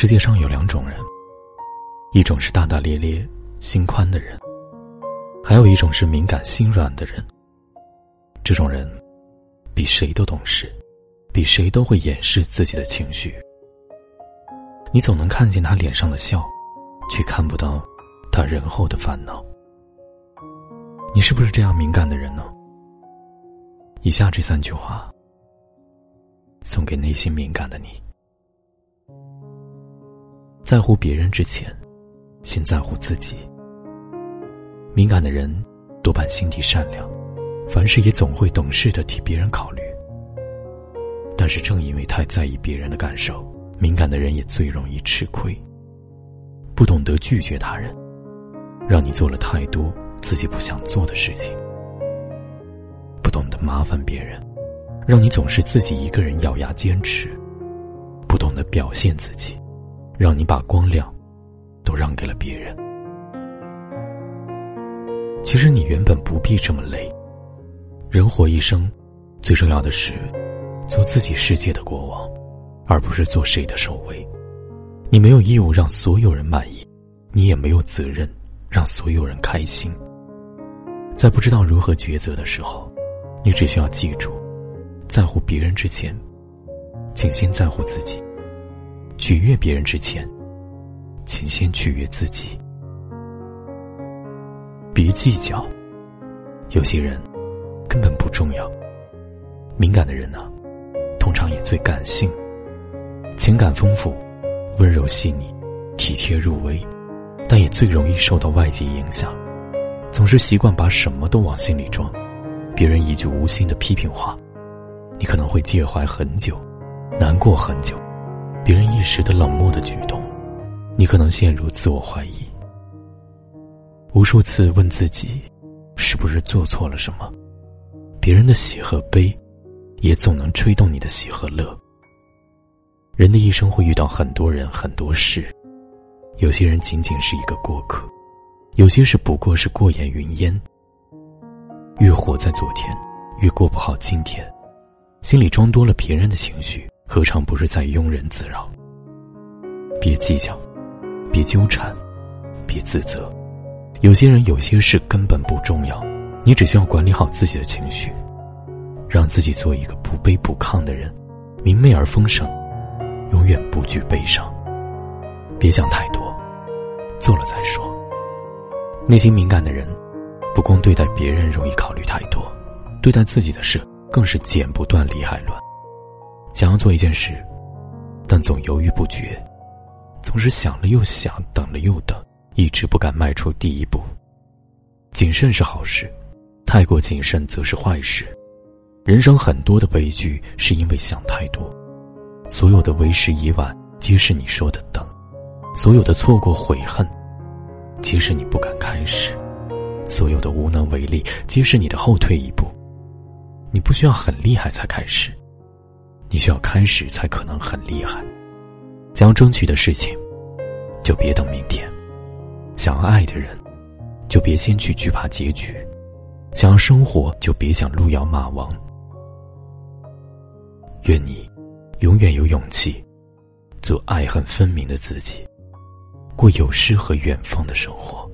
世界上有两种人，一种是大大咧咧、心宽的人，还有一种是敏感心软的人。这种人比谁都懂事，比谁都会掩饰自己的情绪。你总能看见他脸上的笑，却看不到他人后的烦恼。你是不是这样敏感的人呢？以下这三句话，送给内心敏感的你：在乎别人之前，先在乎自己。敏感的人多半心地善良，凡事也总会懂事的替别人考虑。但是正因为太在意别人的感受，敏感的人也最容易吃亏。不懂得拒绝他人，让你做了太多自己不想做的事情。不懂得麻烦别人，让你总是自己一个人咬牙坚持；不懂得表现自己，让你把光亮都让给了别人。其实你原本不必这么累。人活一生，最重要的是做自己世界的国王，而不是做谁的守卫。你没有义务让所有人满意，你也没有责任让所有人开心。在不知道如何抉择的时候。你只需要记住，在乎别人之前，请先在乎自己；取悦别人之前，请先取悦自己。别计较，有些人根本不重要。敏感的人呢，通常也最感性，情感丰富，温柔细腻，体贴入微，但也最容易受到外界影响，总是习惯把什么都往心里装。别人一句无心的批评话，你可能会介怀很久，难过很久；别人一时的冷漠的举动，你可能陷入自我怀疑。无数次问自己，是不是做错了什么？别人的喜和悲，也总能吹动你的喜和乐。人的一生会遇到很多人很多事，有些人仅仅是一个过客，有些事不过是过眼云烟。越活在昨天，越过不好今天，心里装多了别人的情绪，何尝不是在庸人自扰？别计较，别纠缠，别自责。有些人、有些事根本不重要，你只需要管理好自己的情绪，让自己做一个不卑不亢的人，明媚而丰盛，永远不惧悲伤。别想太多，做了再说。内心敏感的人。不光对待别人容易考虑太多，对待自己的事更是剪不断理还乱。想要做一件事，但总犹豫不决，总是想了又想，等了又等，一直不敢迈出第一步。谨慎是好事，太过谨慎则是坏事。人生很多的悲剧是因为想太多，所有的为时已晚皆是你说的等，所有的错过悔恨，皆是你不敢开始。所有的无能为力，皆是你的后退一步。你不需要很厉害才开始，你需要开始才可能很厉害。想要争取的事情，就别等明天；想要爱的人，就别先去惧怕结局；想要生活，就别想路遥马亡。愿你永远有勇气，做爱恨分明的自己，过有诗和远方的生活。